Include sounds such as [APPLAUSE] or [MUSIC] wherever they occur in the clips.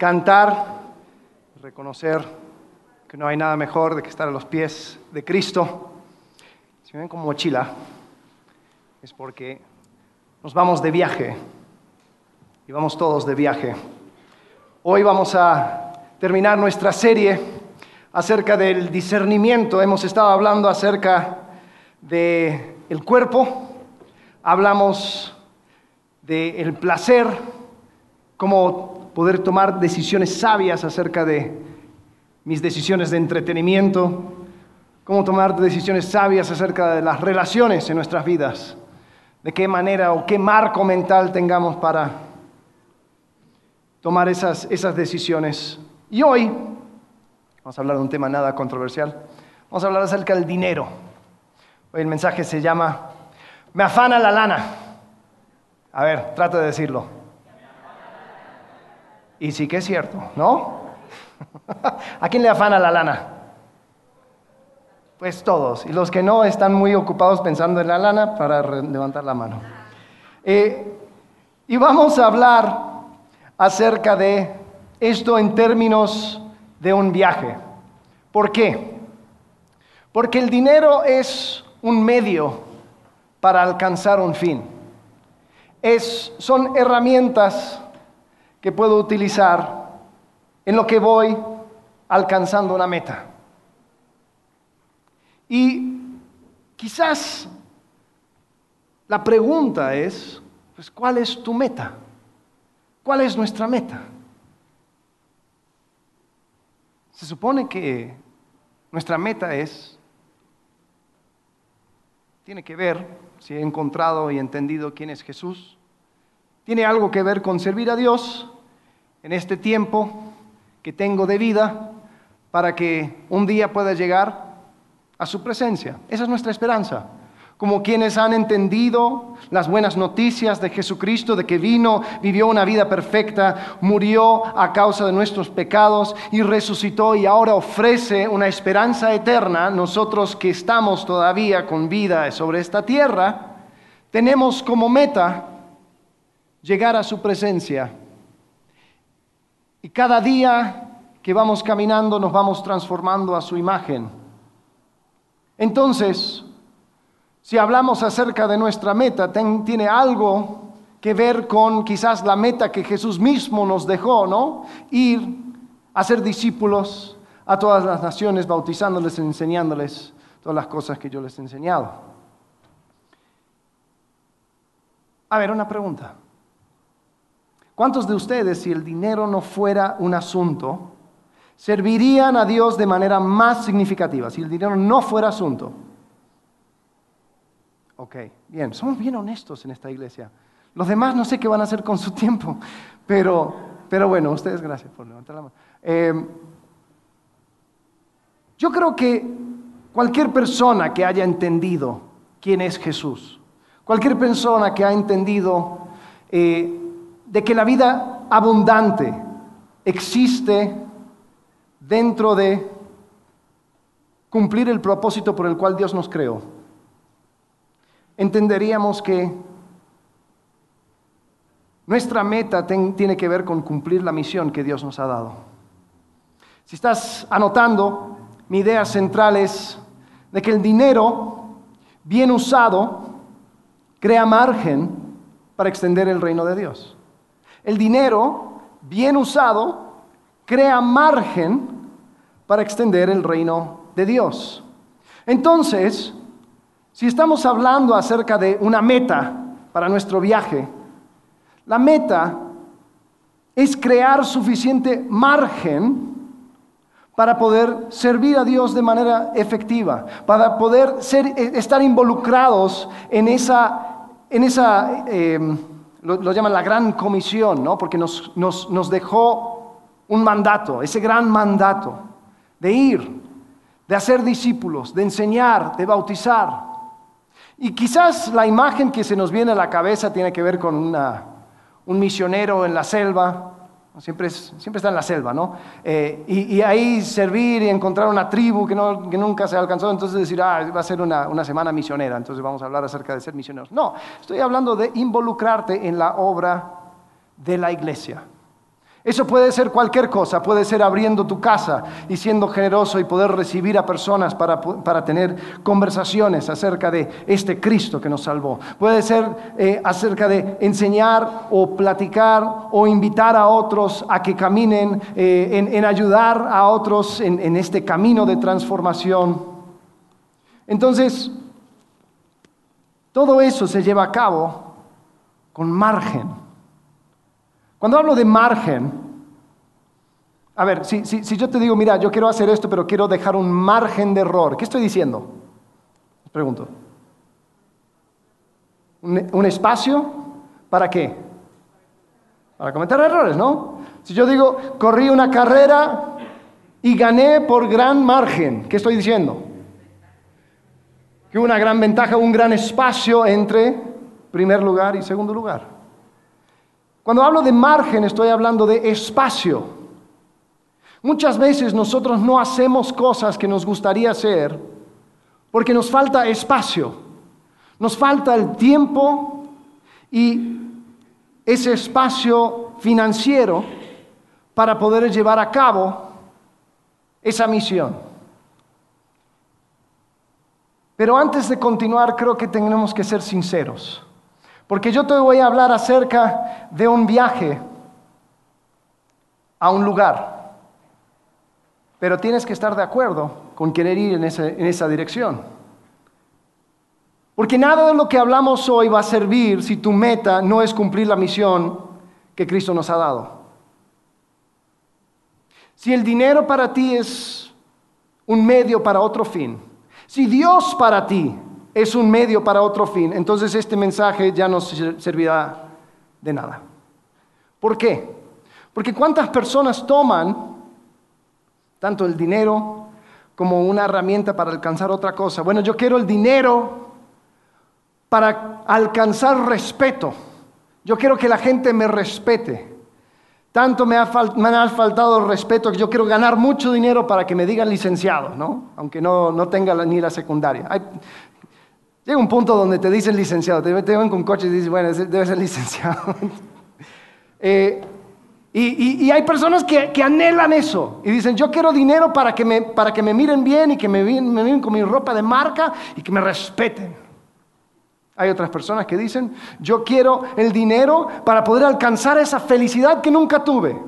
cantar, reconocer que no hay nada mejor de que estar a los pies de Cristo. Si ven como mochila, es porque nos vamos de viaje y vamos todos de viaje. Hoy vamos a terminar nuestra serie acerca del discernimiento. Hemos estado hablando acerca del el cuerpo, hablamos del placer, cómo poder tomar decisiones sabias acerca de mis decisiones de entretenimiento, cómo tomar decisiones sabias acerca de las relaciones en nuestras vidas, de qué manera o qué marco mental tengamos para tomar esas, esas decisiones. Y hoy vamos a hablar de un tema nada controversial, vamos a hablar acerca del dinero. Hoy el mensaje se llama Me afana la lana. A ver, trato de decirlo. Y sí que es cierto, ¿no? [LAUGHS] ¿A quién le afana la lana? Pues todos. Y los que no están muy ocupados pensando en la lana para levantar la mano. Eh, y vamos a hablar acerca de esto en términos de un viaje. ¿Por qué? Porque el dinero es un medio para alcanzar un fin. Es, son herramientas que puedo utilizar en lo que voy alcanzando una meta. Y quizás la pregunta es, pues, ¿cuál es tu meta? ¿Cuál es nuestra meta? Se supone que nuestra meta es, tiene que ver, si he encontrado y entendido quién es Jesús, tiene algo que ver con servir a Dios en este tiempo que tengo de vida para que un día pueda llegar a su presencia. Esa es nuestra esperanza. Como quienes han entendido las buenas noticias de Jesucristo, de que vino, vivió una vida perfecta, murió a causa de nuestros pecados y resucitó y ahora ofrece una esperanza eterna, nosotros que estamos todavía con vida sobre esta tierra, tenemos como meta llegar a su presencia y cada día que vamos caminando nos vamos transformando a su imagen. Entonces, si hablamos acerca de nuestra meta, tiene algo que ver con quizás la meta que Jesús mismo nos dejó, ¿no? Ir a ser discípulos a todas las naciones, bautizándoles, enseñándoles todas las cosas que yo les he enseñado. A ver, una pregunta. ¿Cuántos de ustedes, si el dinero no fuera un asunto, servirían a Dios de manera más significativa? Si el dinero no fuera asunto. Ok, bien, somos bien honestos en esta iglesia. Los demás no sé qué van a hacer con su tiempo, pero, pero bueno, ustedes gracias por levantar la mano. Eh, yo creo que cualquier persona que haya entendido quién es Jesús, cualquier persona que ha entendido eh, de que la vida abundante existe dentro de cumplir el propósito por el cual Dios nos creó, entenderíamos que nuestra meta tiene que ver con cumplir la misión que Dios nos ha dado. Si estás anotando, mi idea central es de que el dinero bien usado crea margen para extender el reino de Dios. El dinero, bien usado, crea margen para extender el reino de Dios. Entonces, si estamos hablando acerca de una meta para nuestro viaje, la meta es crear suficiente margen para poder servir a Dios de manera efectiva, para poder estar involucrados en esa, en esa eh, lo, llaman la gran comisión, ¿no? porque nos, nos dejó un mandato, ese gran mandato de ir, de hacer discípulos, de enseñar, de bautizar. Y quizás la imagen que se nos viene a la cabeza tiene que ver con un misionero en la selva, Siempre, siempre está en la selva, ¿no? Eh, y, ahí servir y encontrar una tribu que, no, que, nunca se ha alcanzado, entonces decir, ah, va a ser una, una, semana misionera, entonces vamos a hablar acerca de ser misioneros. No, estoy hablando de involucrarte en la obra de la iglesia. Eso puede ser cualquier cosa, puede ser abriendo tu casa y siendo generoso y poder recibir a personas para, para tener conversaciones acerca de este Cristo que nos salvó. Puede ser eh, acerca de enseñar o platicar o invitar a otros a que caminen, eh, en, ayudar a otros en, en este camino de transformación. Entonces, todo eso se lleva a cabo con margen. Cuando hablo de margen, a ver, si, yo te digo, mira, yo quiero hacer esto, pero quiero dejar un margen de error, ¿qué estoy diciendo? Pregunto. ¿Un, espacio para qué? Para cometer errores, ¿no? Si yo digo, corrí una carrera y gané por gran margen, ¿qué estoy diciendo? Que una gran ventaja, un gran espacio entre primer lugar y segundo lugar. Cuando hablo de margen estoy hablando de espacio. Muchas veces nosotros no hacemos cosas que nos gustaría hacer porque nos falta espacio, nos falta el tiempo y ese espacio financiero para poder llevar a cabo esa misión. Pero antes de continuar, creo que tenemos que ser sinceros. Porque yo te voy a hablar acerca de un viaje a un lugar. Pero tienes que estar de acuerdo con querer ir en, esa dirección. Porque nada de lo que hablamos hoy va a servir si tu meta no es cumplir la misión que Cristo nos ha dado. Si el dinero para ti es un medio para otro fin, si Dios para ti es un medio para otro fin, entonces este mensaje ya no servirá de nada. ¿Por qué? Porque cuántas personas toman tanto el dinero como una herramienta para alcanzar otra cosa. Bueno, yo quiero el dinero para alcanzar respeto. Yo quiero que la gente me respete. Tanto me ha, faltado el respeto que yo quiero ganar mucho dinero para que me digan licenciado, ¿no? Aunque no, no tenga ni la secundaria. Llega un punto donde te dicen licenciado, te, ven con coche y dices, bueno, debe ser licenciado. [LAUGHS] Eh, y, hay personas que, anhelan eso y dicen, yo quiero dinero para que me, para que me miren bien y que me, me miren con mi ropa de marca y que me respeten. Hay otras personas que dicen, yo quiero el dinero para poder alcanzar esa felicidad que nunca tuve.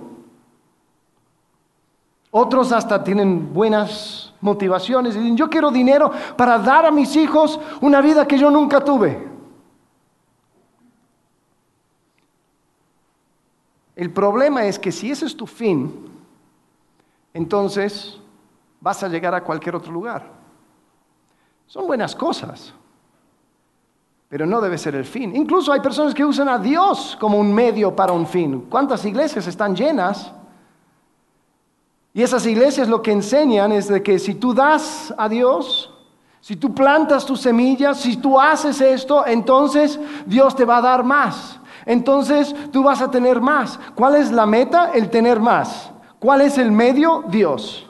Otros hasta tienen buenas motivaciones dicen, yo quiero dinero para dar a mis hijos una vida que yo nunca tuve. El problema es que si ese es tu fin, entonces vas a llegar a cualquier otro lugar. Son buenas cosas, pero no debe ser el fin. Incluso hay personas que usan a Dios como un medio para un fin. ¿Cuántas iglesias están llenas? Y esas iglesias lo que enseñan es de que si tú das a Dios, si tú plantas tus semillas, si tú haces esto, entonces Dios te va a dar más. Entonces tú vas a tener más. ¿Cuál es la meta? El tener más. ¿Cuál es el medio? Dios.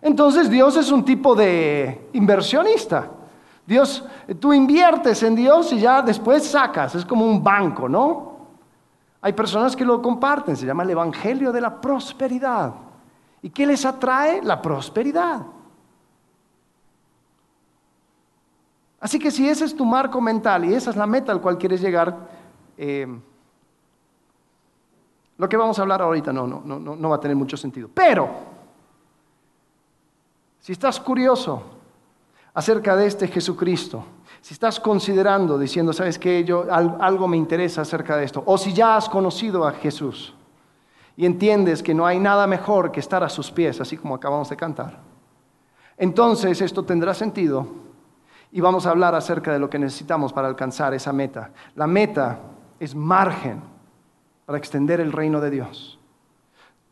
Entonces Dios es un tipo de inversionista. Dios, tú inviertes en Dios y ya después sacas. Es como un banco, ¿no? Hay personas que lo comparten. Se llama el Evangelio de la Prosperidad. ¿Y qué les atrae? La prosperidad. Así que si ese es tu marco mental y esa es la meta al cual quieres llegar, eh, lo que vamos a hablar ahorita no, no, no, no va a tener mucho sentido. Pero, si estás curioso acerca de este Jesucristo, si estás considerando, diciendo, ¿sabes qué? Yo, algo me interesa acerca de esto, o si ya has conocido a Jesús, y entiendes que no hay nada mejor que estar a sus pies, así como acabamos de cantar, entonces esto tendrá sentido y vamos a hablar acerca de lo que necesitamos para alcanzar esa meta. La meta es margen para extender el reino de Dios.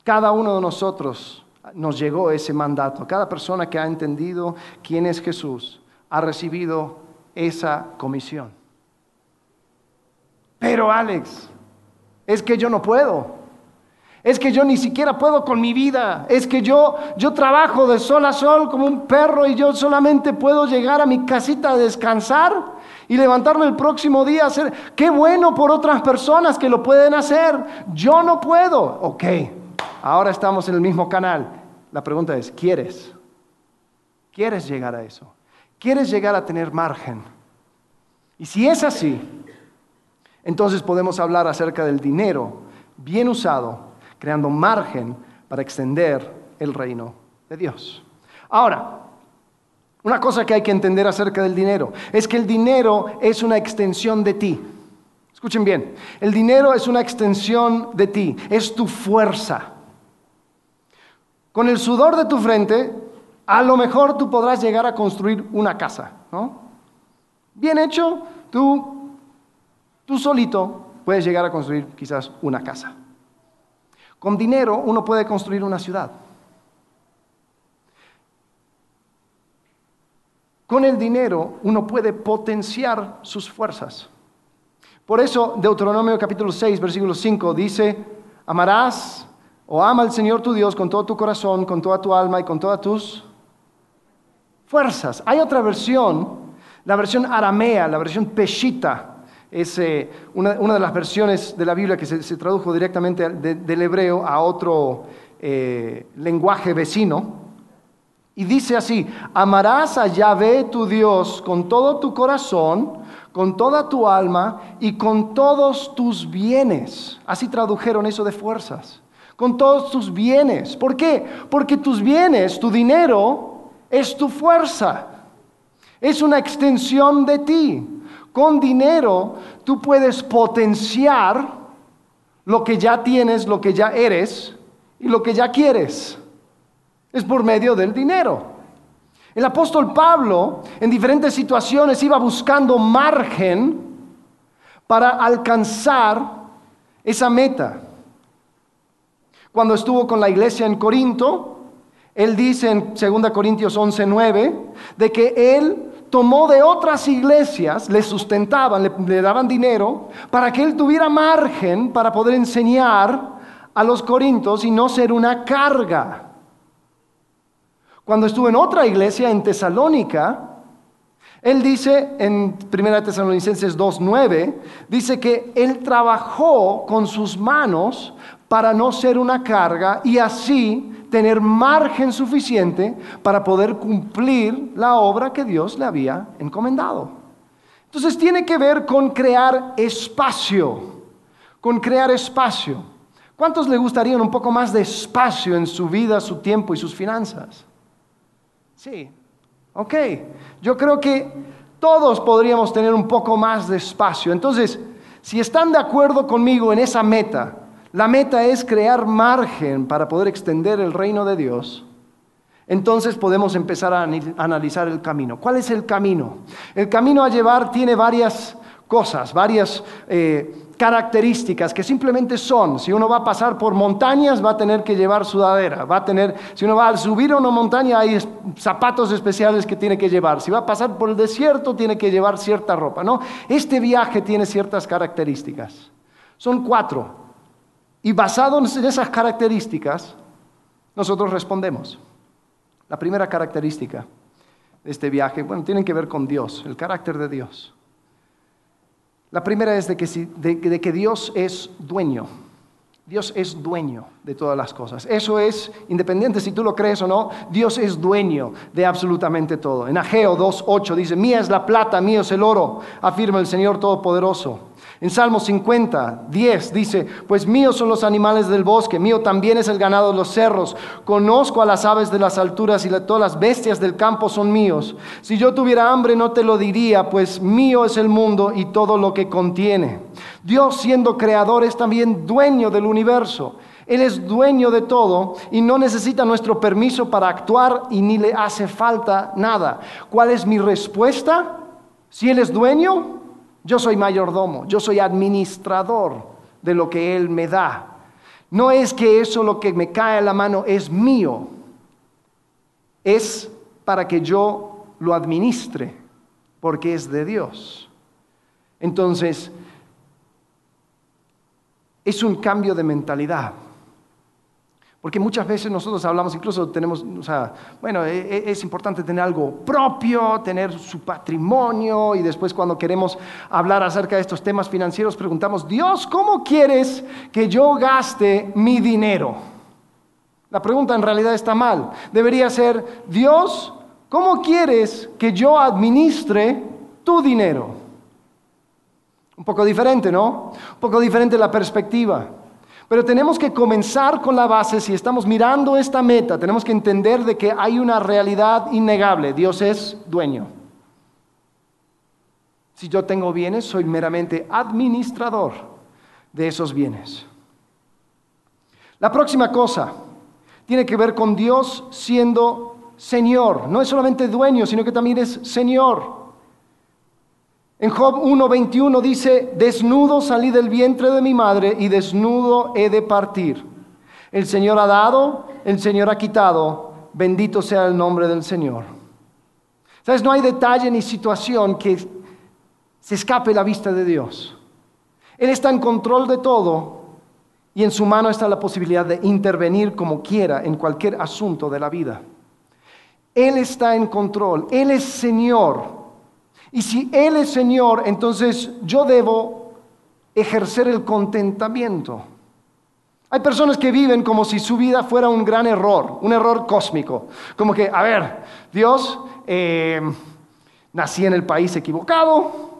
Cada uno de nosotros nos llegó ese mandato. Cada persona que ha entendido quién es Jesús ha recibido esa comisión. Pero Alex, es que yo no puedo. Es que yo ni siquiera puedo con mi vida. Es que yo, yo trabajo de sol a sol como un perro y yo solamente puedo llegar a mi casita a descansar y levantarme el próximo día a hacer. Qué bueno por otras personas que lo pueden hacer. Yo no puedo. Ok, ahora estamos en el mismo canal. La pregunta es, ¿quieres? ¿Quieres llegar a eso? ¿Quieres llegar a tener margen? Y si es así, entonces podemos hablar acerca del dinero bien usado, creando margen para extender el reino de Dios. Ahora, una cosa que hay que entender acerca del dinero es que el dinero es una extensión de ti. Escuchen bien, el dinero es una extensión de ti, es tu fuerza. Con el sudor de tu frente, a lo mejor tú podrás llegar a construir una casa, ¿no? Bien hecho, tú, tú solito puedes llegar a construir quizás una casa. Con dinero uno puede construir una ciudad. Con el dinero uno puede potenciar sus fuerzas. Por eso Deuteronomio capítulo 6, versículo 5 dice, amarás o ama al Señor tu Dios con todo tu corazón, con toda tu alma y con todas tus fuerzas. Hay otra versión, la versión aramea, la versión peshita, es eh, una, de las versiones de la Biblia que se, tradujo directamente del hebreo a otro eh, lenguaje vecino. Y dice así, amarás a Yahvé tu Dios con todo tu corazón, con toda tu alma y con todos tus bienes. Así tradujeron eso de fuerzas. Con todos tus bienes. ¿Por qué? Porque tus bienes, tu dinero, es tu fuerza. Es una extensión de ti. Con dinero tú puedes potenciar lo que ya tienes, lo que ya eres y lo que ya quieres. Es por medio del dinero. El apóstol Pablo en diferentes situaciones iba buscando margen para alcanzar esa meta. Cuando estuvo con la iglesia en Corinto, él dice en 2 Corintios 11:9 de que él tomó de otras iglesias, le sustentaban, le, daban dinero, para que él tuviera margen para poder enseñar a los corintios y no ser una carga. Cuando estuvo en otra iglesia, en Tesalónica, él dice en 1 Tesalonicenses 2.9, dice que él trabajó con sus manos para no ser una carga y así tener margen suficiente para poder cumplir la obra que Dios le había encomendado. Entonces tiene que ver con crear espacio, con crear espacio. ¿Cuántos le gustarían un poco más de espacio en su vida, su tiempo y sus finanzas? Sí, ok. Yo creo que todos podríamos tener un poco más de espacio. Entonces, si están de acuerdo conmigo en esa meta, la meta es crear margen para poder extender el reino de Dios. Entonces podemos empezar a analizar el camino. ¿Cuál es el camino? El camino a llevar tiene varias cosas, varias eh, características que simplemente son, si uno va a pasar por montañas va a tener que llevar sudadera, va a tener, si uno va a subir a una montaña hay zapatos especiales que tiene que llevar, si va a pasar por el desierto tiene que llevar cierta ropa, ¿no? Este viaje tiene ciertas características. Son cuatro. Y basados en esas características, nosotros respondemos. La primera característica de este viaje, bueno, tiene que ver con Dios, el carácter de Dios. La primera es de que, de que Dios es dueño. Dios es dueño de todas las cosas. Eso es, independiente si tú lo crees o no, Dios es dueño de absolutamente todo. En Ageo 2.8 dice, mía es la plata, mío es el oro, afirma el Señor Todopoderoso. En Salmo 50, 10 dice, pues míos son los animales del bosque, mío también es el ganado de los cerros, conozco a las aves de las alturas y todas las bestias del campo son míos. Si yo tuviera hambre no te lo diría, pues mío es el mundo y todo lo que contiene. Dios siendo creador es también dueño del universo. Él es dueño de todo y no necesita nuestro permiso para actuar y ni le hace falta nada. ¿Cuál es mi respuesta? Si Él es dueño, yo soy mayordomo, yo soy administrador de lo que Él me da. No es que eso lo que me cae a la mano es mío, es para que yo lo administre, porque es de Dios. Entonces, es un cambio de mentalidad. Porque muchas veces nosotros hablamos, incluso tenemos, o sea, bueno, e, e, es importante tener algo propio, tener su patrimonio, y después cuando queremos hablar acerca de estos temas financieros, preguntamos, Dios, ¿cómo quieres que yo gaste mi dinero? La pregunta en realidad está mal. Debería ser, Dios, ¿cómo quieres que yo administre tu dinero? Un poco diferente, ¿no? Un poco diferente la perspectiva. Pero tenemos que comenzar con la base, si estamos mirando esta meta, tenemos que entender de que hay una realidad innegable. Dios es dueño. Si yo tengo bienes, soy meramente administrador de esos bienes. La próxima cosa tiene que ver con Dios siendo Señor. No es solamente dueño, sino que también es Señor. En Job 1.21 dice, desnudo salí del vientre de mi madre y desnudo he de partir. El Señor ha dado, el Señor ha quitado, bendito sea el nombre del Señor. ¿Sabes? No hay detalle ni situación que se escape la vista de Dios. Él está en control de todo y en su mano está la posibilidad de intervenir como quiera en cualquier asunto de la vida. Él está en control, Él es Señor y si Él es Señor, entonces yo debo ejercer el contentamiento. Hay personas que viven como si su vida fuera un gran error, un error cósmico. Como que, a ver, Dios, eh, nací en el país equivocado,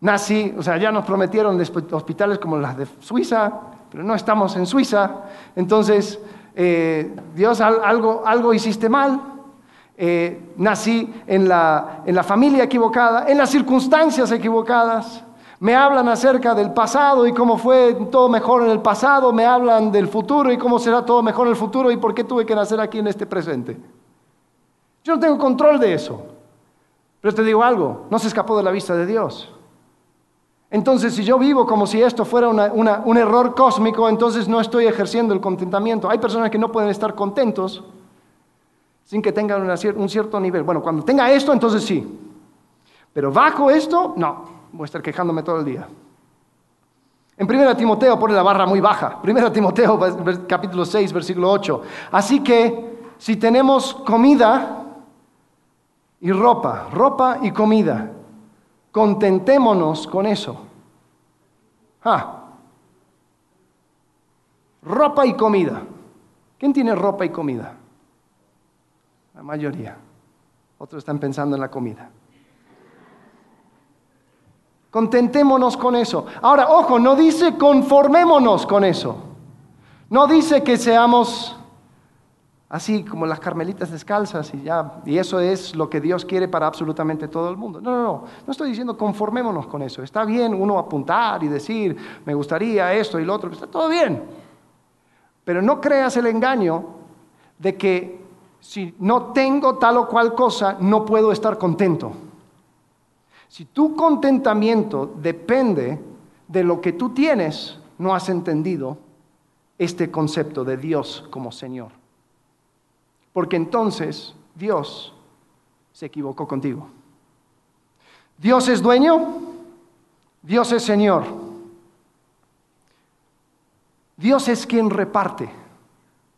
nací, o sea, ya nos prometieron hospitales como las de Suiza, pero no estamos en Suiza. Entonces, eh, Dios, algo, algo hiciste mal. Eh, nací en la, en la familia equivocada, en las circunstancias equivocadas. Me hablan acerca del pasado y cómo fue todo mejor en el pasado, me hablan del futuro y cómo será todo mejor en el futuro y por qué tuve que nacer aquí en este presente. Yo no tengo control de eso. Pero te digo algo, no se escapó de la vista de Dios. Entonces, si yo vivo como si esto fuera un error cósmico, entonces no estoy ejerciendo el contentamiento. Hay personas que no pueden estar contentos sin que tengan un cierto nivel. Bueno, cuando tenga esto, entonces sí. Pero bajo esto, no. Voy a estar quejándome todo el día. En 1 Timoteo pone la barra muy baja. 1 Timoteo capítulo 6, versículo 8. Así que si tenemos comida y ropa, ropa y comida, contentémonos con eso. Ah. Ropa y comida. ¿Quién tiene ropa y comida? La mayoría. Otros están pensando en la comida. Contentémonos con eso. Ahora, ojo, no dice conformémonos con eso. No dice que seamos así como las carmelitas descalzas y ya, y eso es lo que Dios quiere para absolutamente todo el mundo. No, no, no, no estoy diciendo conformémonos con eso. Está bien uno apuntar y decir, me gustaría esto y lo otro, está todo bien. Pero no creas el engaño de que si no tengo tal o cual cosa, no puedo estar contento. Si tu contentamiento depende de lo que tú tienes, no has entendido este concepto de Dios como Señor. Porque entonces Dios se equivocó contigo. Dios es dueño, Dios es Señor. Dios es quien reparte.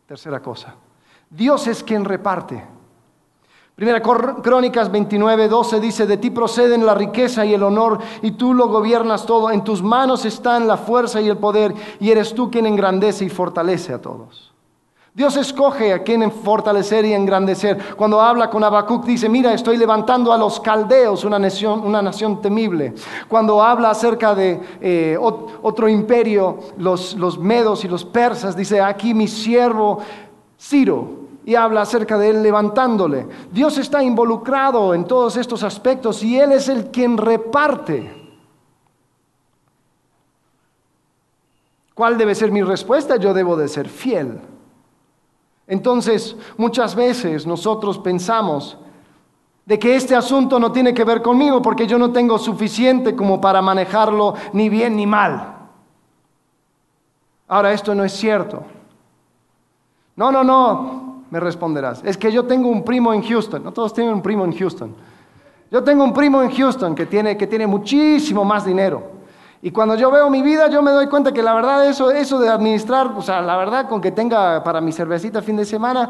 Tercera cosa. Dios es quien reparte. Primera Crónicas 29, 12 dice, de ti proceden la riqueza y el honor y tú lo gobiernas todo. En tus manos están la fuerza y el poder y eres tú quien engrandece y fortalece a todos. Dios escoge a quien fortalecer y engrandecer. Cuando habla con Habacuc dice, mira, estoy levantando a los caldeos, una nación, una nación temible. Cuando habla acerca de eh, otro imperio, los, los medos y los persas, dice, aquí mi siervo Ciro, y habla acerca de él levantándole. Dios está involucrado en todos estos aspectos y Él es el quien reparte. ¿Cuál debe ser mi respuesta? Yo debo de ser fiel. Entonces, muchas veces nosotros pensamos de que este asunto no tiene que ver conmigo porque yo no tengo suficiente como para manejarlo ni bien ni mal. Ahora, esto no es cierto. No, no, no, me responderás. Es que yo tengo un primo en Houston. No todos tienen un primo en Houston. Yo tengo un primo en Houston que tiene, que tiene muchísimo más dinero. Y cuando yo veo mi vida, yo me doy cuenta que la verdad eso, eso de administrar, o sea, la verdad con que tenga para mi cervecita fin de semana,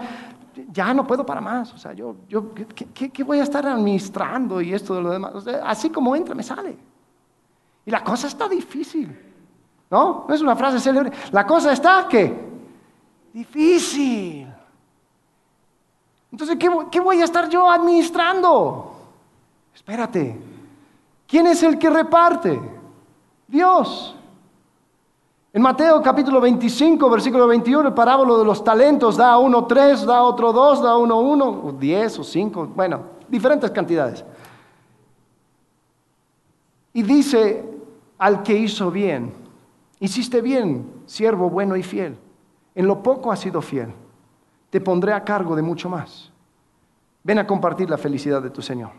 ya no puedo para más. O sea, yo, yo ¿qué, voy a estar administrando y esto de lo demás? así como entra, me sale. Y la cosa está difícil. ¿No? No es una frase célebre. La cosa está que difícil. Entonces, ¿qué, voy a estar yo administrando? Espérate, ¿quién es el que reparte? Dios. En Mateo capítulo 25, versículo 21, el parábolo de los talentos da a uno tres, da a otro dos, da a uno uno, o diez o cinco, bueno, diferentes cantidades. Y dice al que hizo bien, hiciste bien, siervo bueno y fiel. En lo poco has sido fiel, te pondré a cargo de mucho más. Ven a compartir la felicidad de tu Señor.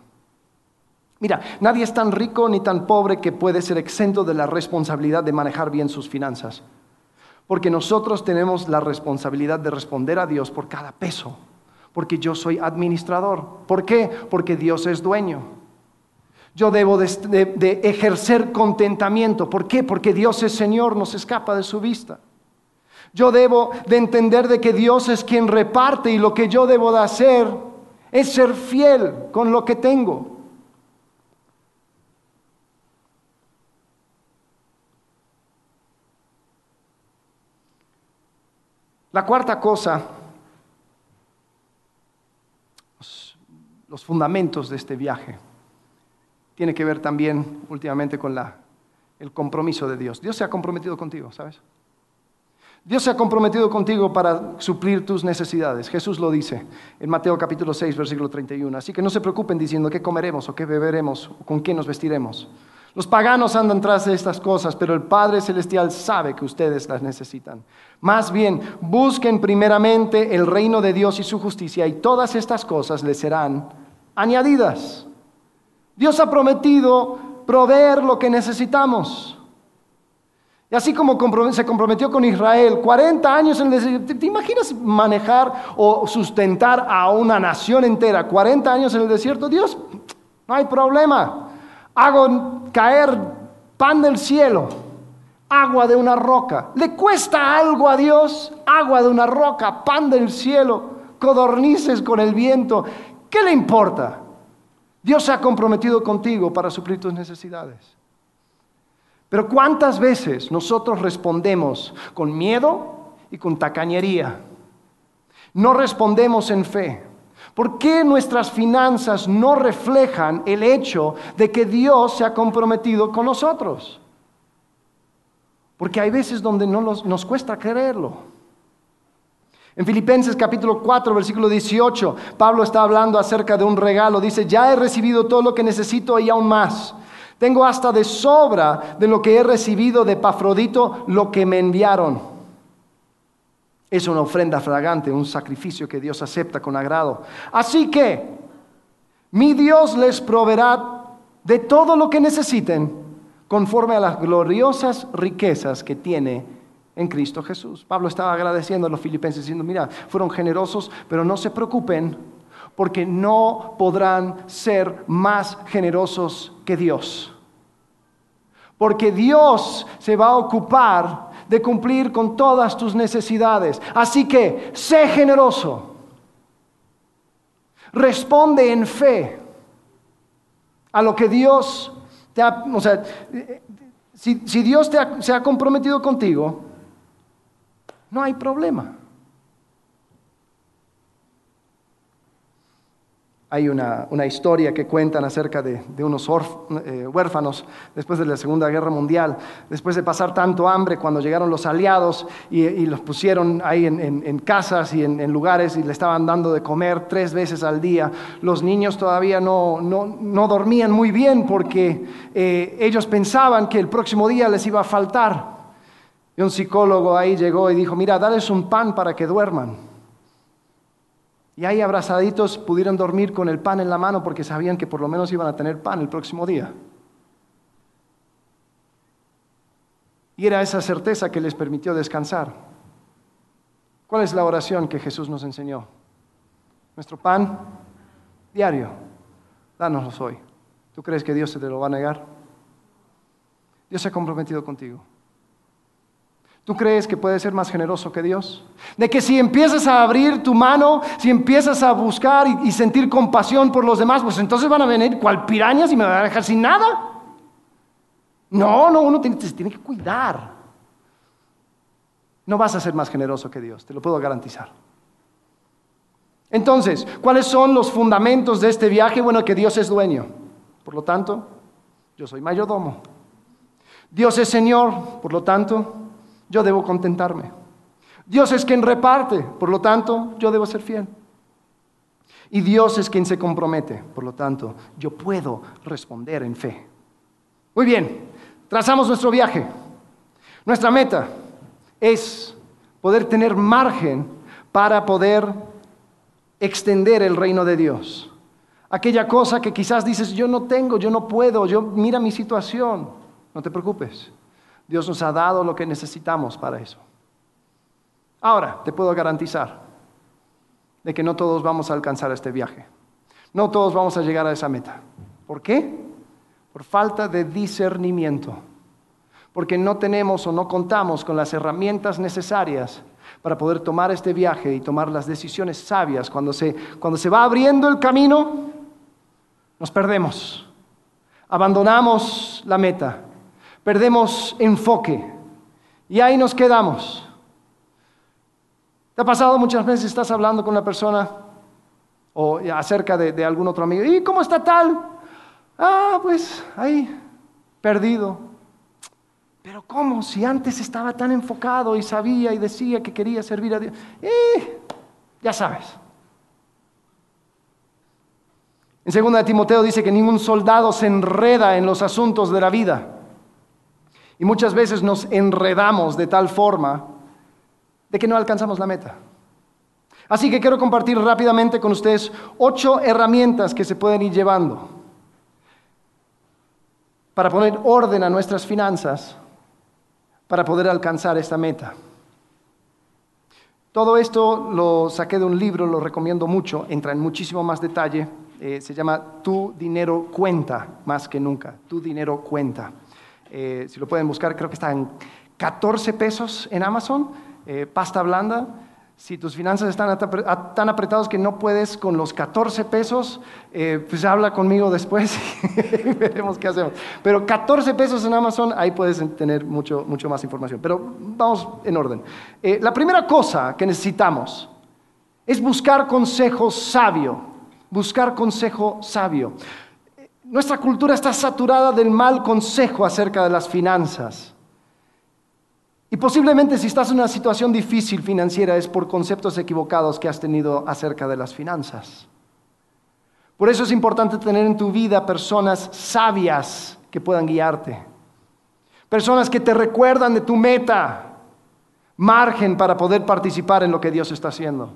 Mira, nadie es tan rico ni tan pobre que puede ser exento de la responsabilidad de manejar bien sus finanzas. Porque nosotros tenemos la responsabilidad de responder a Dios por cada peso. Porque yo soy administrador. ¿Por qué? Porque Dios es dueño. Yo debo de, ejercer contentamiento. ¿Por qué? Porque Dios es Señor, no se escapa de su vista. Yo debo de entender de que Dios es quien reparte y lo que yo debo de hacer es ser fiel con lo que tengo. La cuarta cosa, los, fundamentos de este viaje, tiene que ver también últimamente con el compromiso de Dios. Dios se ha comprometido contigo, ¿sabes? Dios se ha comprometido contigo para suplir tus necesidades. Jesús lo dice en Mateo capítulo 6, versículo 31. Así que no se preocupen diciendo qué comeremos o qué beberemos o con qué nos vestiremos. Los paganos andan tras de estas cosas, pero el Padre Celestial sabe que ustedes las necesitan. Más bien, busquen primeramente el reino de Dios y su justicia y todas estas cosas les serán añadidas. Dios ha prometido proveer lo que necesitamos. Y así como se comprometió con Israel, 40 años en el desierto, ¿te imaginas manejar o sustentar a una nación entera 40 años en el desierto? Dios, no hay problema hago caer pan del cielo, agua de una roca. ¿Le cuesta algo a Dios? Agua de una roca, pan del cielo, codornices con el viento. ¿Qué le importa? Dios se ha comprometido contigo para suplir tus necesidades. Pero ¿cuántas veces nosotros respondemos con miedo y con tacañería? No respondemos en fe. ¿Por qué nuestras finanzas no reflejan el hecho de que Dios se ha comprometido con nosotros? Porque hay veces donde no nos cuesta creerlo. En Filipenses capítulo 4, versículo 18, Pablo está hablando acerca de un regalo. Dice, ya he recibido todo lo que necesito y aún más. Tengo hasta de sobra de lo que he recibido de Pafrodito lo que me enviaron. Es una ofrenda fragante, un sacrificio que Dios acepta con agrado. Así que mi Dios les proveerá de todo lo que necesiten conforme a las gloriosas riquezas que tiene en Cristo Jesús. Pablo estaba agradeciendo a los filipenses diciendo, mira, fueron generosos, pero no se preocupen porque no podrán ser más generosos que Dios. Porque Dios se va a ocupar de cumplir con todas tus necesidades. Así que sé generoso. Responde en fe a lo que Dios te ha... O sea, si, Dios se ha comprometido contigo, no hay problema. Hay una, historia que cuentan acerca de, unos eh, huérfanos después de la Segunda Guerra Mundial, después de pasar tanto hambre cuando llegaron los aliados y, los pusieron ahí en, casas y en, lugares y le estaban dando de comer tres veces al día. Los niños todavía no, dormían muy bien porque eh, ellos pensaban que el próximo día les iba a faltar. Y un psicólogo ahí llegó y dijo, mira, dales un pan para que duerman. Y ahí abrazaditos pudieron dormir con el pan en la mano porque sabían que por lo menos iban a tener pan el próximo día. Y era esa certeza que les permitió descansar. ¿Cuál es la oración que Jesús nos enseñó? Nuestro pan diario, dánoslo hoy. ¿Tú crees que Dios se te lo va a negar? Dios se ha comprometido contigo. ¿Tú crees que puedes ser más generoso que Dios? De que si empiezas a abrir tu mano, si empiezas a buscar y, sentir compasión por los demás, pues entonces van a venir cual pirañas y me van a dejar sin nada. No, no, uno se tiene que cuidar. no vas a ser más generoso que Dios, te lo puedo garantizar. Entonces, ¿cuáles son los fundamentos de este viaje? Bueno, que Dios es dueño. Por lo tanto, yo soy mayordomo. Dios es Señor, por lo tanto, yo debo contentarme. Dios es quien reparte, por lo tanto, yo debo ser fiel. Y Dios es quien se compromete, por lo tanto, yo puedo responder en fe. Muy bien, trazamos nuestro viaje. Nuestra meta es poder tener margen para poder extender el reino de Dios. Aquella cosa que quizás dices, yo no tengo, yo no puedo, yo mira mi situación. No te preocupes. Dios nos ha dado lo que necesitamos para eso. Ahora, te puedo garantizar de que no todos vamos a alcanzar este viaje. No todos vamos a llegar a esa meta. ¿Por qué? Por falta de discernimiento. Porque no tenemos o no contamos con las herramientas necesarias para poder tomar este viaje y tomar las decisiones sabias. Cuando se, cuando se va abriendo el camino, nos perdemos. Abandonamos la meta. Perdemos enfoque. Y ahí nos quedamos. ¿Te ha pasado muchas veces? Estás hablando con una persona o acerca de, algún otro amigo. ¿Y cómo está tal? Ah, pues ahí, perdido. Pero ¿cómo? Si antes estaba tan enfocado y sabía y decía que quería servir a Dios. Eh, ya sabes. En 2 de Timoteo dice que ningún soldado se enreda en los asuntos de la vida. Y muchas veces nos enredamos de tal forma de que no alcanzamos la meta. Así que quiero compartir rápidamente con ustedes ocho herramientas que se pueden ir llevando para poner orden a nuestras finanzas, para poder alcanzar esta meta. Todo esto lo saqué de un libro, lo recomiendo mucho, entra en muchísimo más detalle, eh, se llama Tu dinero cuenta, más que nunca, Tu dinero cuenta. Eh, si lo pueden buscar, creo que está en 14 pesos en Amazon, eh, pasta blanda si tus finanzas están tan apretados que no puedes con los 14 pesos, eh, pues habla conmigo después [LAUGHS] y veremos qué hacemos. Pero 14 pesos en Amazon, ahí puedes tener mucho, mucho más información. Pero vamos en orden. Eh, la primera cosa que necesitamos es buscar consejo sabio. Buscar consejo sabio. Nuestra cultura está saturada del mal consejo acerca de las finanzas. Y posiblemente si estás en una situación difícil financiera es por conceptos equivocados que has tenido acerca de las finanzas. Por eso es importante tener en tu vida personas sabias que puedan guiarte. Personas que te recuerdan de tu meta, margen para poder participar en lo que Dios está haciendo.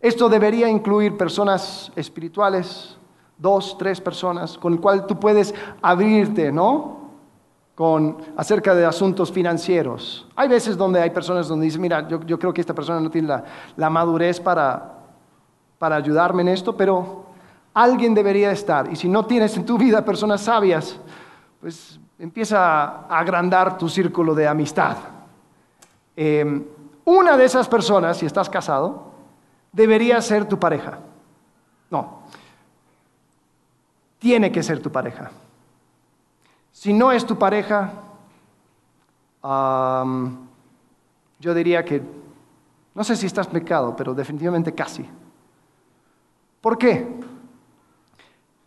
Esto debería incluir personas espirituales, dos, tres personas, con el cual tú puedes abrirte, ¿no? con, acerca de asuntos financieros. Hay veces donde hay personas donde dicen, mira, yo, creo que esta persona no tiene la, madurez para, para ayudarme en esto, pero alguien debería estar. Y si no tienes en tu vida personas sabias, pues empieza a agrandar tu círculo de amistad. Em, una de esas personas, si estás casado, debería ser tu pareja. No, tiene que ser tu pareja. Si no es tu pareja, yo diría que, no sé si estás pecado, pero definitivamente casi. ¿Por qué?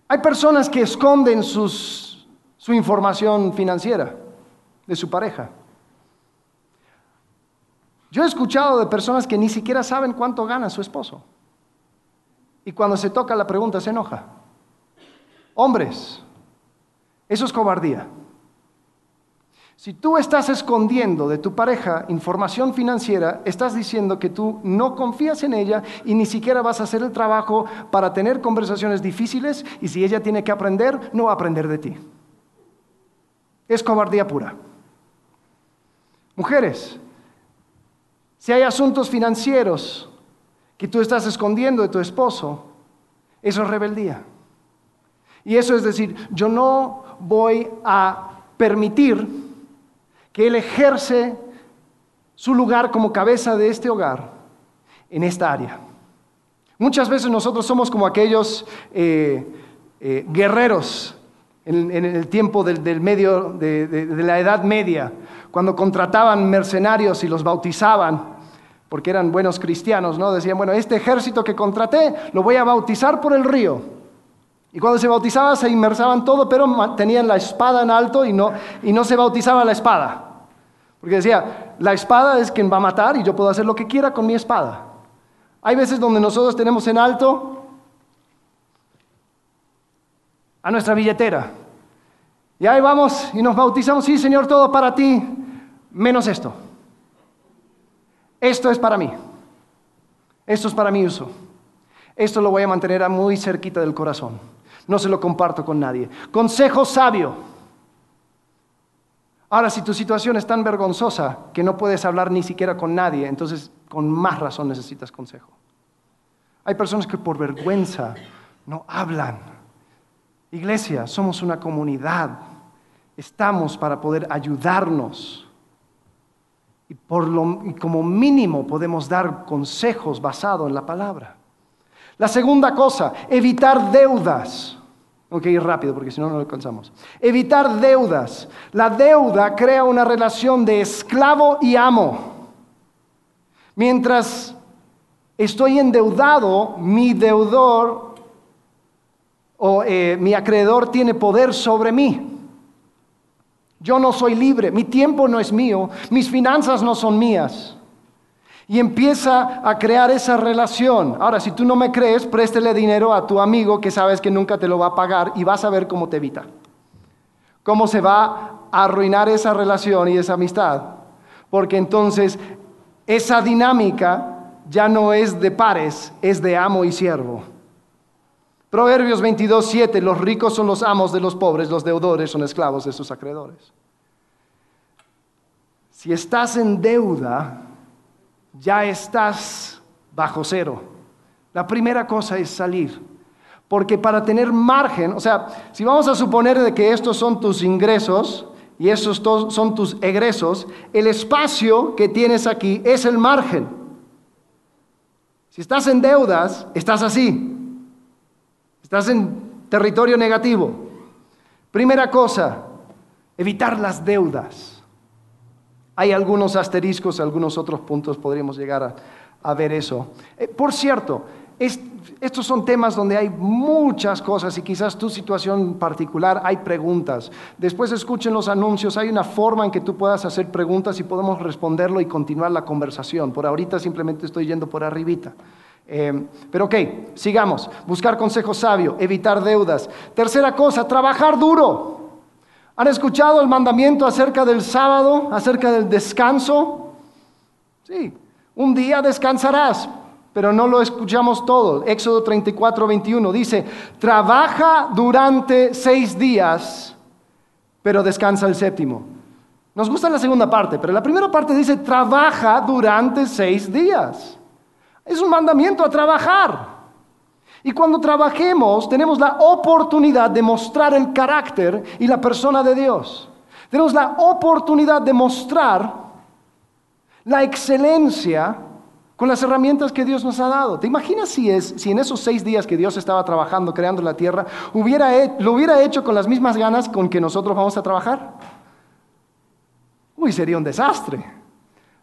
Hay personas que esconden su información financiera de su pareja. Yo he escuchado de personas que ni siquiera saben cuánto gana su esposo. Y cuando se toca la pregunta se enoja. Hombres, eso es cobardía. Si tú estás escondiendo de tu pareja información financiera, estás diciendo que tú no confías en ella y ni siquiera vas a hacer el trabajo para tener conversaciones difíciles y si ella tiene que aprender, no va a aprender de ti. Es cobardía pura. Mujeres, si hay asuntos financieros que tú estás escondiendo de tu esposo, eso es rebeldía. Y eso es decir, yo no voy a permitir que Él ejerce su lugar como cabeza de este hogar en esta área. Muchas veces nosotros somos como aquellos eh, eh, guerreros en, el tiempo del, medio, de, la Edad Media, cuando contrataban mercenarios y los bautizaban, porque eran buenos cristianos, ¿no? Decían, bueno, este ejército que contraté lo voy a bautizar por el río. Y cuando se bautizaba se inmersaban todo, pero tenían la espada en alto y no, y no se bautizaba la espada. Porque decía, la espada es quien va a matar y yo puedo hacer lo que quiera con mi espada. Hay veces donde nosotros tenemos en alto a nuestra billetera. Y ahí vamos y nos bautizamos, sí Señor, todo para ti, menos esto. Esto es para mí. Esto es para mi uso. Esto lo voy a mantener muy cerquita del corazón. No se lo comparto con nadie. Consejo sabio. Ahora, si tu situación es tan vergonzosa que no puedes hablar ni siquiera con nadie, entonces con más razón necesitas consejo. Hay personas que por vergüenza no hablan. Iglesia, somos una comunidad. Estamos para poder ayudarnos y, por lo, como mínimo podemos dar consejos basados en la palabra. La segunda cosa, evitar deudas. Ok, rápido porque si no, no lo alcanzamos. Evitar deudas. La deuda crea una relación de esclavo y amo. Mientras estoy endeudado, mi deudor o eh, mi acreedor tiene poder sobre mí. Yo no soy libre, mi tiempo no es mío, mis finanzas no son mías. Y empieza a crear esa relación. Ahora, si tú no me crees, préstele dinero a tu amigo que sabes que nunca te lo va a pagar y vas a ver cómo te evita. Cómo se va a arruinar esa relación y esa amistad. Porque entonces esa dinámica ya no es de pares, es de amo y siervo. Proverbios 22, 7, los ricos son los amos de los pobres, los deudores son esclavos de sus acreedores. Si estás en deuda, ya estás bajo cero. La primera cosa es salir. Porque para tener margen, o sea, si vamos a suponer de que estos son tus ingresos y estos son tus egresos, el espacio que tienes aquí es el margen. Si estás en deudas, estás así. Estás en territorio negativo. Primera cosa, evitar las deudas. Hay algunos asteriscos, algunos otros puntos, podríamos llegar a, ver eso. Eh, por cierto, estos son temas donde hay muchas cosas y quizás tu situación particular hay preguntas. Después escuchen los anuncios, hay una forma en que tú puedas hacer preguntas y podemos responderlo y continuar la conversación. Por ahorita simplemente estoy yendo por arribita. Em, pero ok, sigamos. Buscar consejo sabio, evitar deudas. Tercera cosa, trabajar duro. ¿Han escuchado el mandamiento acerca del sábado, acerca del descanso? Sí, un día descansarás, pero no lo escuchamos todo. Éxodo 34, 21 dice, trabaja durante seis días, pero descansa el séptimo. Nos gusta la segunda parte, pero la primera parte dice, trabaja durante seis días. Es un mandamiento a trabajar. Y cuando trabajemos tenemos la oportunidad de mostrar el carácter y la persona de Dios. Tenemos la oportunidad de mostrar la excelencia con las herramientas que Dios nos ha dado. ¿Te imaginas si, es, si en esos seis días que Dios estaba trabajando, creando la tierra, lo hubiera hecho con las mismas ganas con que nosotros vamos a trabajar? Uy, sería un desastre.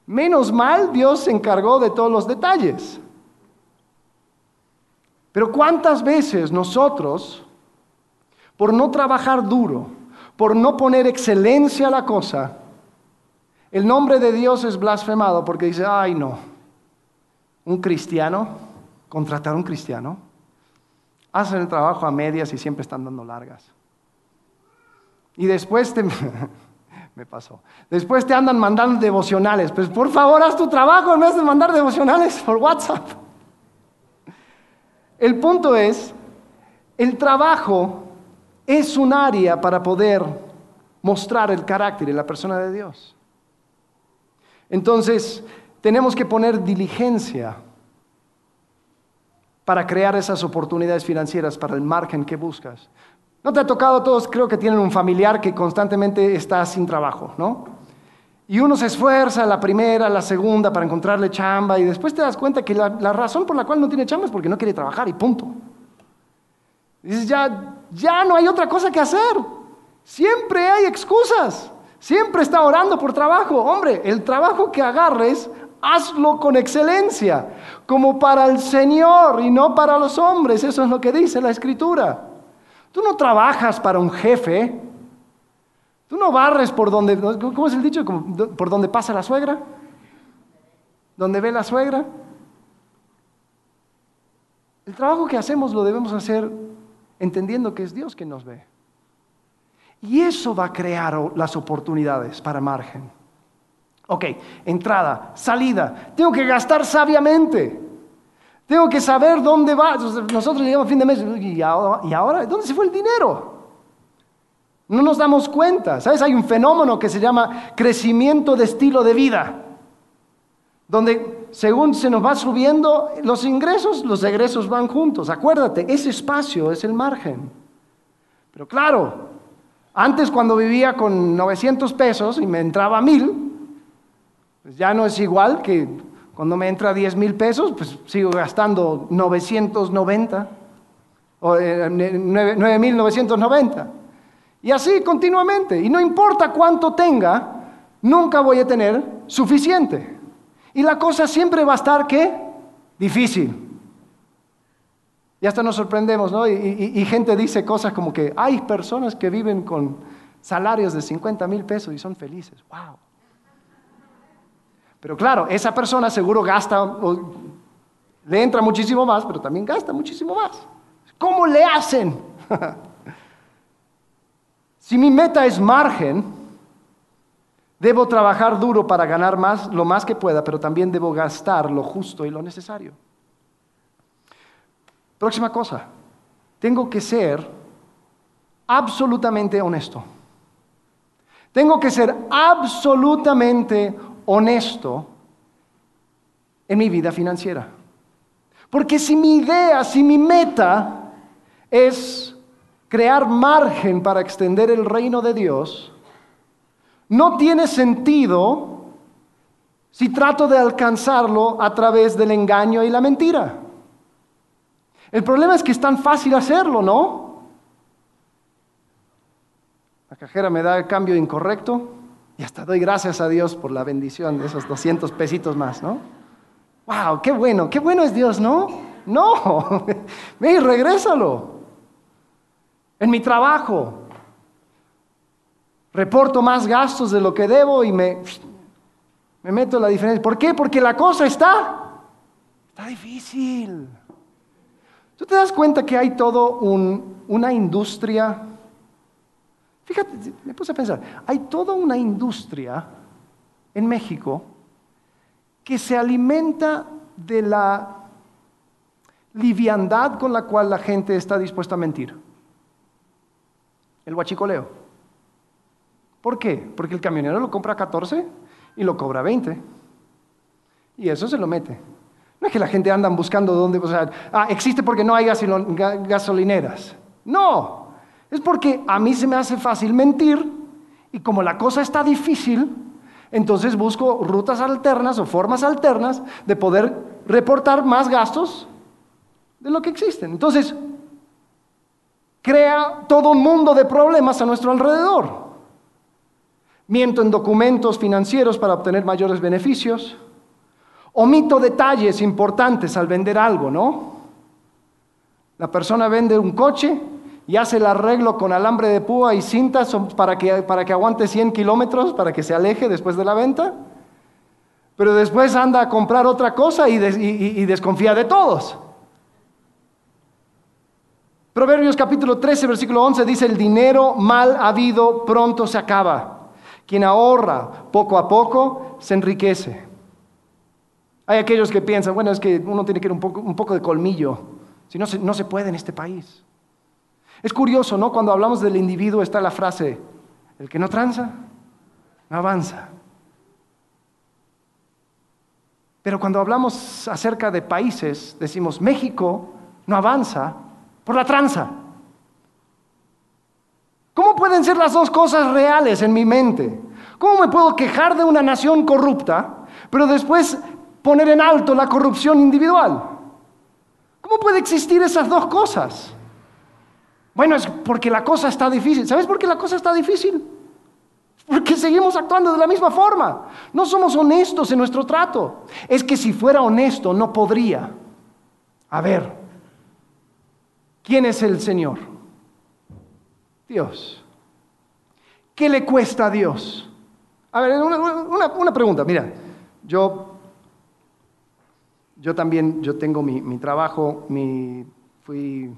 Menos mal Dios se encargó de todos los detalles. Pero ¿cuántas veces nosotros, por no trabajar duro, por no poner excelencia a la cosa, el nombre de Dios es blasfemado porque dice, ay no, un cristiano, contratar a un cristiano, hacen el trabajo a medias y siempre están dando largas. Y después te... [LAUGHS] me pasó. Después te andan mandando devocionales. Pues por favor, haz tu trabajo en vez de mandar devocionales por WhatsApp. El punto es, el trabajo es un área para poder mostrar el carácter y la persona de Dios. Entonces, tenemos que poner diligencia para crear esas oportunidades financieras para el margen que buscas. ¿No te ha tocado todos? Creo que tienen un familiar que constantemente está sin trabajo, ¿no? Y uno se esfuerza la primera, la segunda para encontrarle chamba y después te das cuenta que la, razón por la cual no tiene chamba es porque no quiere trabajar y punto. dices, ya, ya no hay otra cosa que hacer. Siempre hay excusas. Siempre está orando por trabajo. Hombre, el trabajo que agarres, hazlo con excelencia, como para el Señor y no para los hombres. Eso es lo que dice la Escritura. Tú no trabajas para un jefe. Tú no barres por donde, ¿cómo es el dicho? Por donde pasa la suegra. Donde ve la suegra. El trabajo que hacemos lo debemos hacer entendiendo que es Dios quien nos ve. Y eso va a crear las oportunidades para margen. Ok, entrada, salida. Tengo que gastar sabiamente. Tengo que saber dónde va. Nosotros llegamos a fin de mes y ahora, ¿y ahora dónde se fue el dinero? No nos damos cuenta. ¿Sabes? Hay un fenómeno que se llama crecimiento de estilo de vida, donde según se nos va subiendo los ingresos, los egresos van juntos. Acuérdate, ese espacio es el margen. Pero claro, antes cuando vivía con 900 pesos y me entraba mil, pues ya no es igual que cuando me entra 10 mil pesos, pues sigo gastando 990 o 9.990. Y así continuamente. Y no importa cuánto tenga, nunca voy a tener suficiente. Y la cosa siempre va a estar, ¿qué? Difícil. Y hasta nos sorprendemos, ¿no? Y, gente dice cosas como que hay personas que viven con salarios de 50 mil pesos y son felices. ¡Wow! Pero claro, esa persona seguro gasta, le entra muchísimo más, pero también gasta muchísimo más. ¿Cómo le hacen? [LAUGHS] si mi meta es margen, debo trabajar duro para ganar más, lo más que pueda, pero también debo gastar lo justo y lo necesario. Próxima cosa, tengo que ser absolutamente honesto. Tengo que ser absolutamente honesto en mi vida financiera. Porque si mi idea, si mi meta es crear margen para extender el reino de Dios, no tiene sentido si trato de alcanzarlo a través del engaño y la mentira. El problema es que es tan fácil hacerlo, ¿no? La cajera me da el cambio incorrecto y hasta doy gracias a Dios por la bendición de esos 200 pesitos más, ¿no? ¡Wow! ¡Qué bueno! ¡Qué bueno es Dios, ¿no? No, [LAUGHS] ve y regrésalo. En mi trabajo, reporto más gastos de lo que debo y me, me meto la diferencia. ¿Por qué? Porque la cosa está, está difícil. ¿Tú te das cuenta que hay todo una industria? Fíjate, me puse a pensar, hay toda una industria en México que se alimenta de la liviandad con la cual la gente está dispuesta a mentir. El huachicoleo. ¿Por qué? Porque el camionero lo compra a 14 y lo cobra 20. Y eso se lo mete. No es que la gente anda buscando dónde, o sea, ah, existe porque no hay gasolineras. No, es porque a mí se me hace fácil mentir y como la cosa está difícil, entonces busco rutas alternas o formas alternas de poder reportar más gastos de lo que existen. Entonces, crea todo un mundo de problemas a nuestro alrededor. Miento en documentos financieros para obtener mayores beneficios Omito detalles importantes al vender algo, ¿no? La persona vende un coche y hace el arreglo con alambre de púa y cintas para que, para que aguante 100 kilómetros, para que se aleje después de la venta. Pero después anda a comprar otra cosa y, y desconfía de todos. Proverbios capítulo 13, versículo 11 dice, el dinero mal habido pronto se acaba. Quien ahorra poco a poco se enriquece. Hay aquellos que piensan, bueno, es que uno tiene que ir un poco, de colmillo, si no no se puede en este país. Es curioso, ¿no? Cuando hablamos del individuo está la frase, el que no tranza, no avanza. Pero cuando hablamos acerca de países, decimos, México no avanza por la tranza. ¿Cómo pueden ser las dos cosas reales en mi mente? ¿Cómo me puedo quejar de una nación corrupta, pero después poner en alto la corrupción individual. ¿Cómo puede existir esas dos cosas? Bueno, es porque la cosa está difícil. ¿Sabes por qué la cosa está difícil? Porque seguimos actuando de la misma forma. No somos honestos en nuestro trato. Es que si fuera honesto no podría. A ver, ¿quién es el Señor? Dios. ¿Qué le cuesta a Dios? A ver, una, pregunta. Mira, yo, yo también, yo tengo mi, trabajo, mi, fui,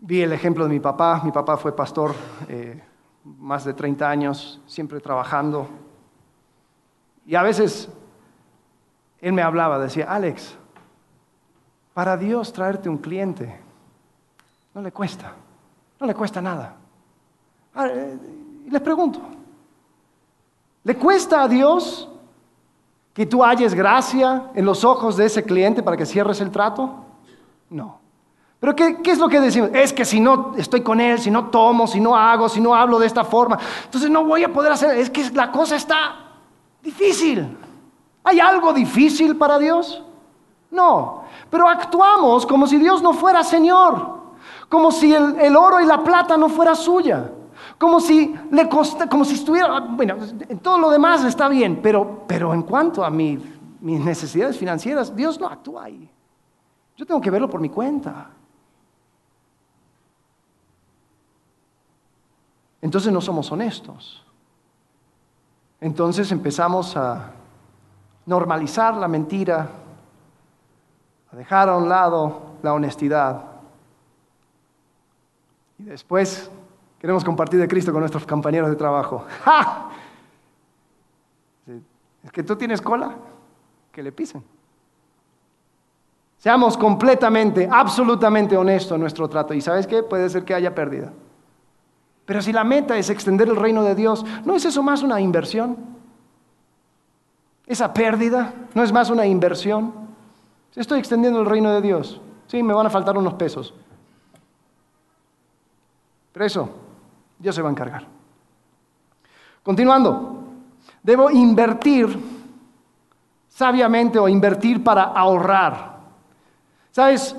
vi el ejemplo de mi papá. Mi papá fue pastor. Eh, más de 30 años, siempre trabajando. Y a veces él me hablaba, decía, Alex, para Dios traerte un cliente no le cuesta, no le cuesta nada. Eh, y les pregunto, ¿le cuesta a Dios que tú halles gracia en los ojos de ese cliente para que cierres el trato? No. Pero ¿qué, es lo que decimos? Es que si no estoy con Él, si no tomo, si no hago, si no hablo de esta forma, entonces no voy a poder hacer. Es que la cosa está difícil. ¿Hay algo difícil para Dios? No. Pero actuamos como si Dios no fuera Señor. Como si el, oro y la plata no fuera suya. Como si le costa, como si estuviera, bueno, en todo lo demás está bien, pero, pero en cuanto a mis necesidades financieras, Dios no actúa ahí. Yo tengo que verlo por mi cuenta. entonces no somos honestos. Entonces empezamos a normalizar la mentira, a dejar a un lado la honestidad. Y después queremos compartir de Cristo con nuestros compañeros de trabajo. [LAUGHS] ¡Ja! Es que tú tienes cola, que le pisen. Seamos completamente, absolutamente honestos en nuestro trato. ¿Y sabes qué? Puede ser que haya pérdida. Pero si la meta es extender el reino de Dios, ¿no es eso más una inversión? Esa pérdida no es más una inversión. Si estoy extendiendo el reino de Dios, sí, me van a faltar unos pesos. Pero eso, Dios se va a encargar. Continuando, debo invertir sabiamente o invertir para ahorrar. ¿Sabes?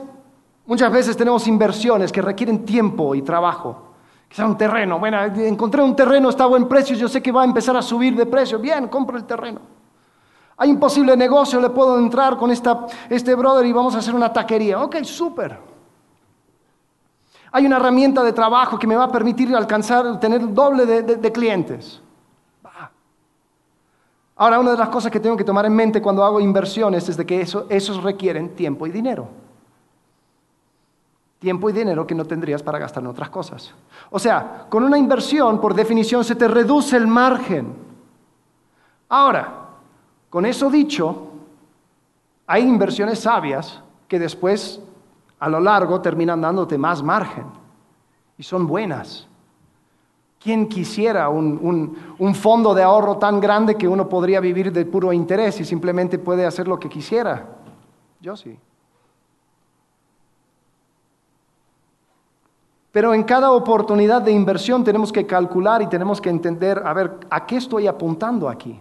Muchas veces tenemos inversiones que requieren tiempo y trabajo. Quizá un terreno. Bueno, encontré un terreno, está a buen precio, yo sé que va a empezar a subir de precio. Bien, compro el terreno. Hay un posible negocio, le puedo entrar con esta, este brother y vamos a hacer una taquería. Ok, súper. Hay una herramienta de trabajo que me va a permitir alcanzar, tener el doble de, clientes. Ahora, una de las cosas que tengo que tomar en mente cuando hago inversiones es de que eso, esos requieren tiempo y dinero tiempo y dinero que no tendrías para gastar en otras cosas. O sea, con una inversión, por definición, se te reduce el margen. Ahora, con eso dicho, hay inversiones sabias que después, a lo largo, terminan dándote más margen. Y son buenas. ¿Quién quisiera un, un, fondo de ahorro tan grande que uno podría vivir de puro interés y simplemente puede hacer lo que quisiera? Yo sí. Pero en cada oportunidad de inversión tenemos que calcular y tenemos que entender, a ver, ¿a qué estoy apuntando aquí?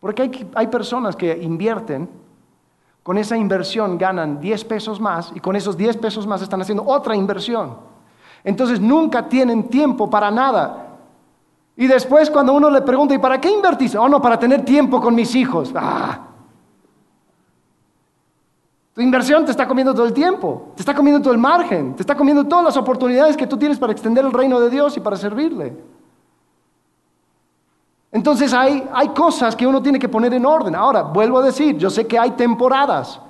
Porque hay, personas que invierten, con esa inversión ganan 10 pesos más y con esos 10 pesos más están haciendo otra inversión. Entonces nunca tienen tiempo para nada. Y después cuando uno le pregunta, ¿y para qué invertiste? Oh, no, para tener tiempo con mis hijos. Ah, tu inversión te está comiendo todo el tiempo, te está comiendo todo el margen, te está comiendo todas las oportunidades que tú tienes para extender el reino de Dios y para servirle. Entonces hay, hay cosas que uno tiene que poner en orden. Ahora, vuelvo a decir, yo sé que hay temporadas.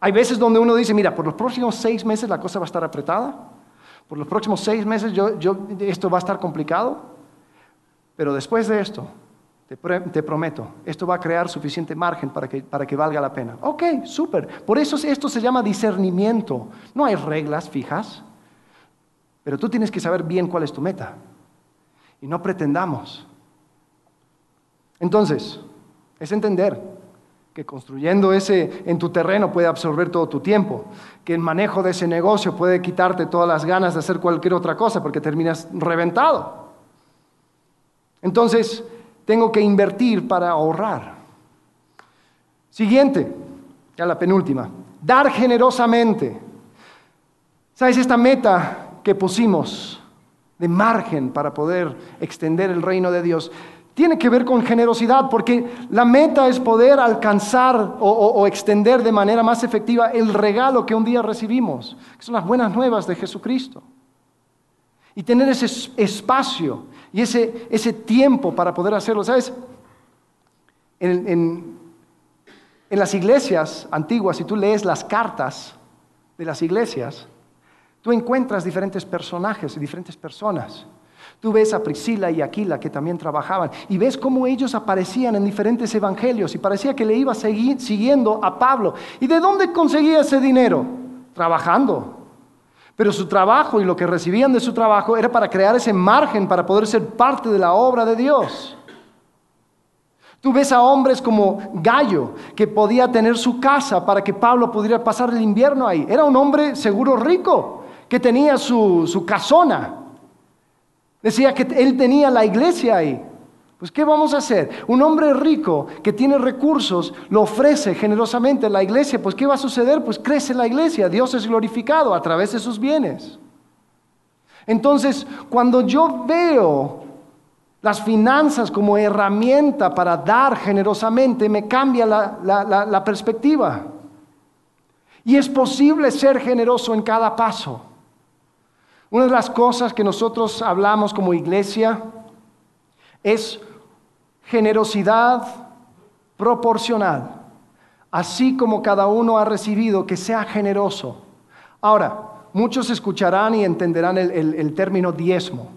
Hay veces donde uno dice, mira, por los próximos seis meses la cosa va a estar apretada. Por los próximos seis meses yo, esto va a estar complicado. Pero después de esto, te, prometo, esto va a crear suficiente margen para que, para que valga la pena. Ok, súper. Por eso esto se llama discernimiento. No hay reglas fijas, pero tú tienes que saber bien cuál es tu meta. Y no pretendamos. Entonces, es entender que construyendo ese en tu terreno puede absorber todo tu tiempo, que el manejo de ese negocio puede quitarte todas las ganas de hacer cualquier otra cosa porque terminas reventado. Entonces, tengo que invertir para ahorrar. Siguiente, ya la penúltima, dar generosamente. ¿Sabes esta meta que pusimos de margen para poder extender el reino de Dios, tiene que ver con generosidad, porque la meta es poder alcanzar o, extender de manera más efectiva el regalo que un día recibimos, que son las buenas nuevas de Jesucristo. Y tener ese espacio y ese, tiempo para poder hacerlo. ¿Sabes? En las iglesias antiguas, si tú lees las cartas de las iglesias, tú encuentras diferentes personajes y diferentes personas. Tú ves a Priscila y Aquila que también trabajaban y ves cómo ellos aparecían en diferentes evangelios y parecía que le iba siguiendo a Pablo. ¿Y de dónde conseguía ese dinero? Trabajando. Pero su trabajo y lo que recibían de su trabajo era para crear ese margen para poder ser parte de la obra de Dios. Tú ves a hombres como Gallo, que podía tener su casa para que Pablo pudiera pasar el invierno ahí. Era un hombre seguro rico, que tenía su, su casona. Decía que él tenía la iglesia ahí. Pues ¿qué vamos a hacer? Un hombre rico que tiene recursos lo ofrece generosamente a la iglesia. Pues ¿qué va a suceder? Pues crece la iglesia. Dios es glorificado a través de sus bienes. Entonces, cuando yo veo las finanzas como herramienta para dar generosamente, me cambia la, perspectiva. Y es posible ser generoso en cada paso. Una de las cosas que nosotros hablamos como iglesia es generosidad proporcional. Así como cada uno ha recibido, que sea generoso. Ahora, muchos escucharán y entenderán el, término diezmo.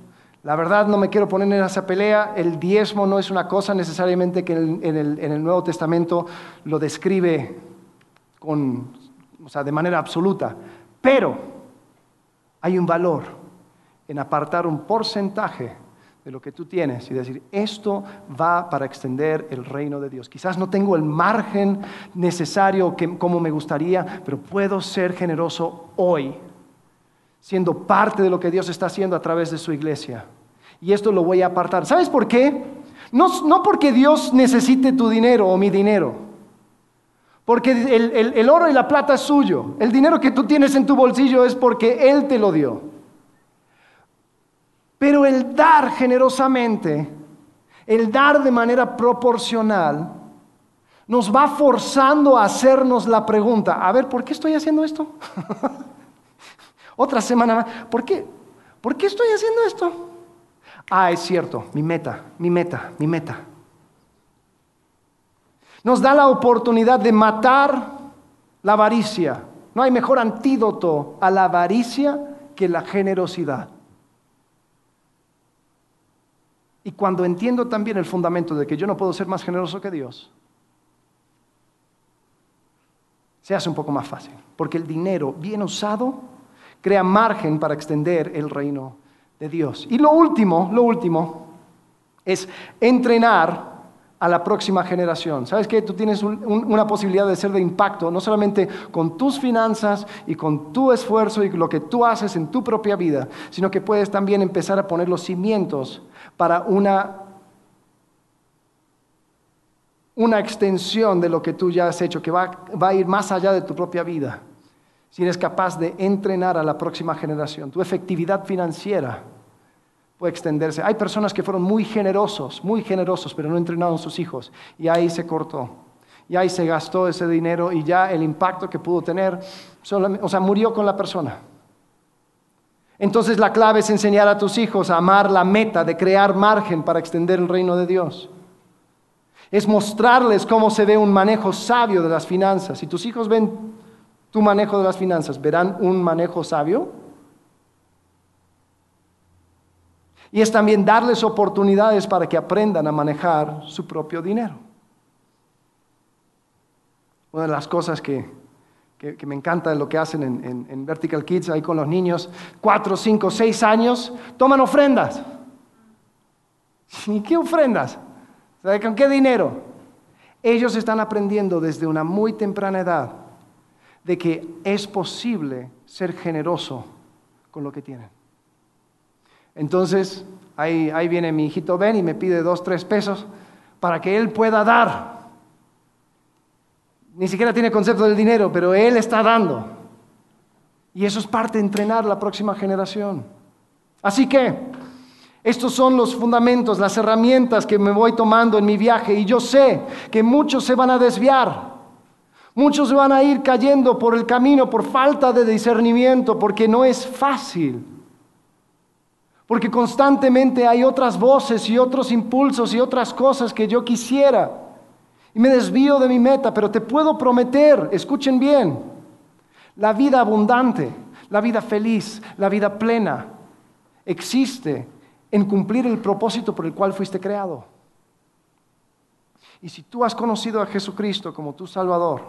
La verdad no me quiero poner en esa pelea. El diezmo no es una cosa necesariamente que en el, Nuevo Testamento lo describe con, de manera absoluta. Pero hay un valor en apartar un porcentaje de lo que tú tienes y decir, esto va para extender el reino de Dios. Quizás no tengo el margen necesario como me gustaría, pero puedo ser generoso hoy, siendo parte de lo que Dios está haciendo a través de su iglesia. Y esto lo voy a apartar. ¿Sabes por qué? No, no porque Dios necesite tu dinero o mi dinero. Porque el, oro y la plata es suyo. El dinero que tú tienes en tu bolsillo es porque Él te lo dio. Pero el dar generosamente, el dar de manera proporcional, nos va forzando a hacernos la pregunta, a ver, ¿por qué estoy haciendo esto? [LAUGHS] Otra semana más, ¿por qué? ¿Por qué estoy haciendo esto? Ah, es cierto, mi meta, mi meta, mi meta. Nos da la oportunidad de matar la avaricia. No hay mejor antídoto a la avaricia que la generosidad. Y cuando entiendo también el fundamento de que yo no puedo ser más generoso que Dios, se hace un poco más fácil. Porque el dinero bien usado crea margen para extender el reino de Dios. Y lo último, lo último, es entrenar a la próxima generación. ¿Sabes que Tú tienes una posibilidad de ser de impacto, no solamente con tus finanzas y con tu esfuerzo y lo que tú haces en tu propia vida, sino que puedes también empezar a poner los cimientos para una, una extensión de lo que tú ya has hecho, que va, va a ir más allá de tu propia vida. Si eres capaz de entrenar a la próxima generación, tu efectividad financiera puede extenderse. Hay personas que fueron muy generosos, muy generosos, pero no entrenaron a sus hijos y ahí se cortó. Y ahí se gastó ese dinero y ya el impacto que pudo tener, o sea, murió con la persona. Entonces la clave es enseñar a tus hijos a amar la meta de crear margen para extender el reino de Dios. Es mostrarles cómo se ve un manejo sabio de las finanzas. Si tus hijos ven tu manejo de las finanzas, ¿verán un manejo sabio? Y es también darles oportunidades para que aprendan a manejar su propio dinero. Una de las cosas que, me encanta de lo que hacen en, Vertical Kids ahí con los niños, cuatro, cinco, seis años, toman ofrendas. [LAUGHS] ¿Y qué ofrendas? ¿Con qué dinero? Ellos están aprendiendo desde una muy temprana edad de que es posible ser generoso con lo que tienen. Entonces, ahí, ahí viene mi hijito Ben y me pide dos, tres pesos para que él pueda dar. Ni siquiera tiene concepto del dinero, pero él está dando. Y eso es parte de entrenar la próxima generación. Así que estos son los fundamentos, las herramientas que me voy tomando en mi viaje y yo sé que muchos se van a desviar. Muchos van a ir cayendo por el camino por falta de discernimiento, porque no es fácil. Porque constantemente hay otras voces y otros impulsos y otras cosas que yo quisiera. Y me desvío de mi meta, pero te puedo prometer, escuchen bien, la vida abundante, la vida feliz, la vida plena, existe en cumplir el propósito por el cual fuiste creado. Y si tú has conocido a Jesucristo como tu Salvador,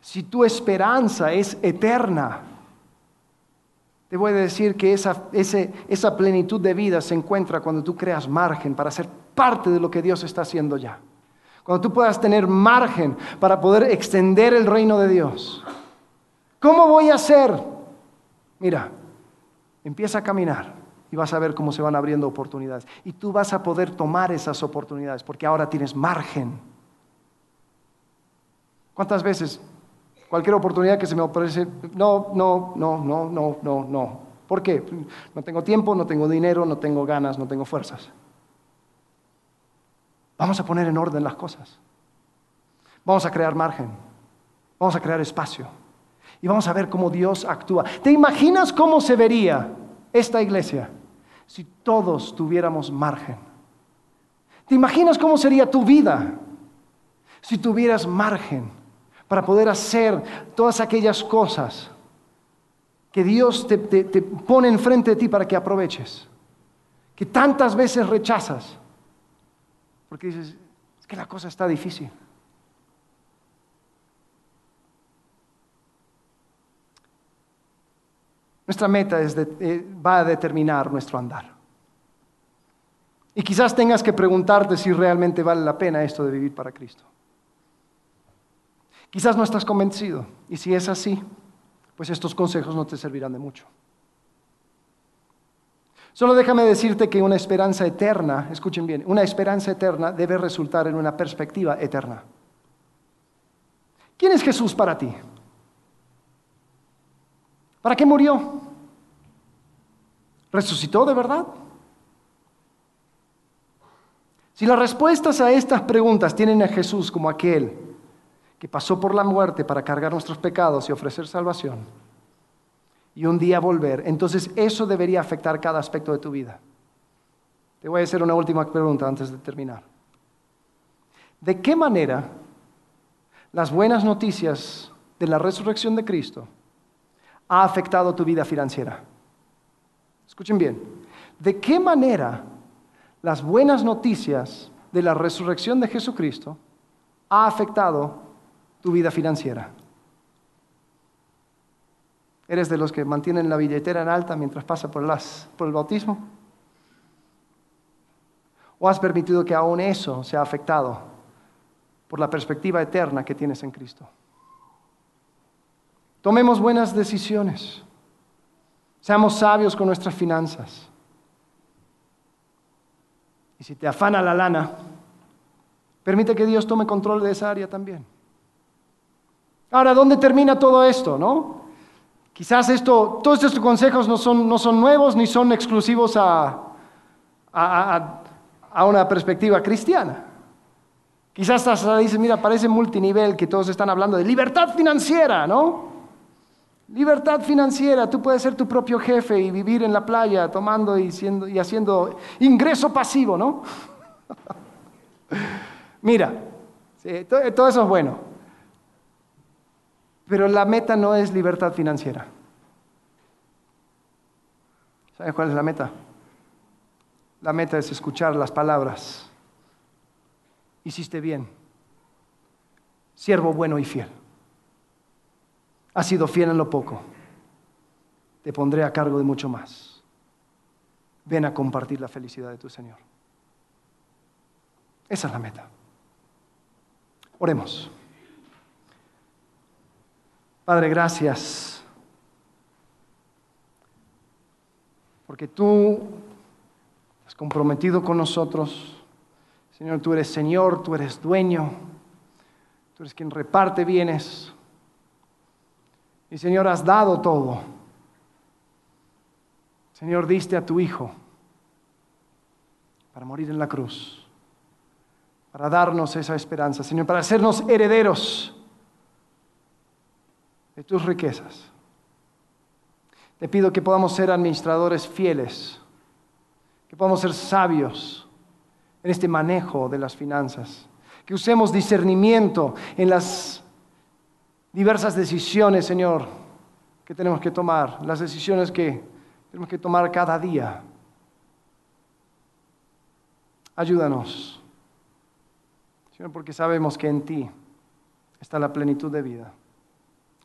si tu esperanza es eterna, te voy a decir que esa, esa plenitud de vida se encuentra cuando tú creas margen para ser parte de lo que Dios está haciendo ya. Cuando tú puedas tener margen para poder extender el reino de Dios. ¿Cómo voy a hacer? Mira, empieza a caminar y vas a ver cómo se van abriendo oportunidades. Y tú vas a poder tomar esas oportunidades porque ahora tienes margen. ¿Cuántas veces Cualquier oportunidad que se me ofrece, no, no, no, no, no, no, no. ¿Por qué? No tengo tiempo, no tengo dinero, no tengo ganas, no tengo fuerzas. Vamos a poner en orden las cosas. Vamos a crear margen. Vamos a crear espacio. Y vamos a ver cómo Dios actúa. ¿Te imaginas cómo se vería esta iglesia si todos tuviéramos margen? ¿Te imaginas cómo sería tu vida si tuvieras margen? Para poder hacer todas aquellas cosas que Dios te, pone enfrente de ti para que aproveches, que tantas veces rechazas, porque dices, es que la cosa está difícil. Nuestra meta eh, va a determinar nuestro andar. Y quizás tengas que preguntarte si realmente vale la pena esto de vivir para Cristo. Quizás no estás convencido y si es así, pues estos consejos no te servirán de mucho. Solo déjame decirte que una esperanza eterna, escuchen bien, una esperanza eterna debe resultar en una perspectiva eterna. ¿Quién es Jesús para ti? ¿Para qué murió? ¿Resucitó de verdad? Si las respuestas a estas preguntas tienen a Jesús como aquel que pasó por la muerte para cargar nuestros pecados y ofrecer salvación, y un día volver, entonces eso debería afectar cada aspecto de tu vida. Te voy a hacer una última pregunta antes de terminar. ¿De qué manera las buenas noticias de la resurrección de Cristo ha afectado tu vida financiera? Escuchen bien. ¿De qué manera las buenas noticias de la resurrección de Jesucristo ha afectado tu vida financiera? ¿Eres de los que mantienen la billetera en alta mientras pasa por, por el bautismo? ¿O has permitido que aún eso sea afectado por la perspectiva eterna que tienes en Cristo? Tomemos buenas decisiones. Seamos sabios con nuestras finanzas. Y si te afana la lana, permite que Dios tome control de esa área también. Ahora, ¿dónde termina todo esto, no? Quizás esto, todos estos consejos no son, no son nuevos ni son exclusivos a, a, una perspectiva cristiana. Quizás hasta dices, mira, parece multinivel que todos están hablando de libertad financiera, ¿no? Libertad financiera, tú puedes ser tu propio jefe y vivir en la playa tomando y, y haciendo ingreso pasivo, ¿no? [LAUGHS] Mira, todo eso es bueno. Pero la meta no es libertad financiera. ¿Saben cuál es la meta? La meta es escuchar las palabras. Hiciste bien. Siervo bueno y fiel. Has sido fiel en lo poco. Te pondré a cargo de mucho más. Ven a compartir la felicidad de tu Señor. Esa es la meta. Oremos. Padre, gracias. Porque tú has comprometido con nosotros. Señor, tú eres Señor, tú eres dueño, tú eres quien reparte bienes. Y Señor, has dado todo. Señor, diste a tu Hijo para morir en la cruz, para darnos esa esperanza, Señor, para hacernos herederos de tus riquezas. Te pido que podamos ser administradores fieles, que podamos ser sabios en este manejo de las finanzas, que usemos discernimiento en las diversas decisiones, Señor, que tenemos que tomar, las decisiones que tenemos que tomar cada día. Ayúdanos, Señor, porque sabemos que en ti está la plenitud de vida.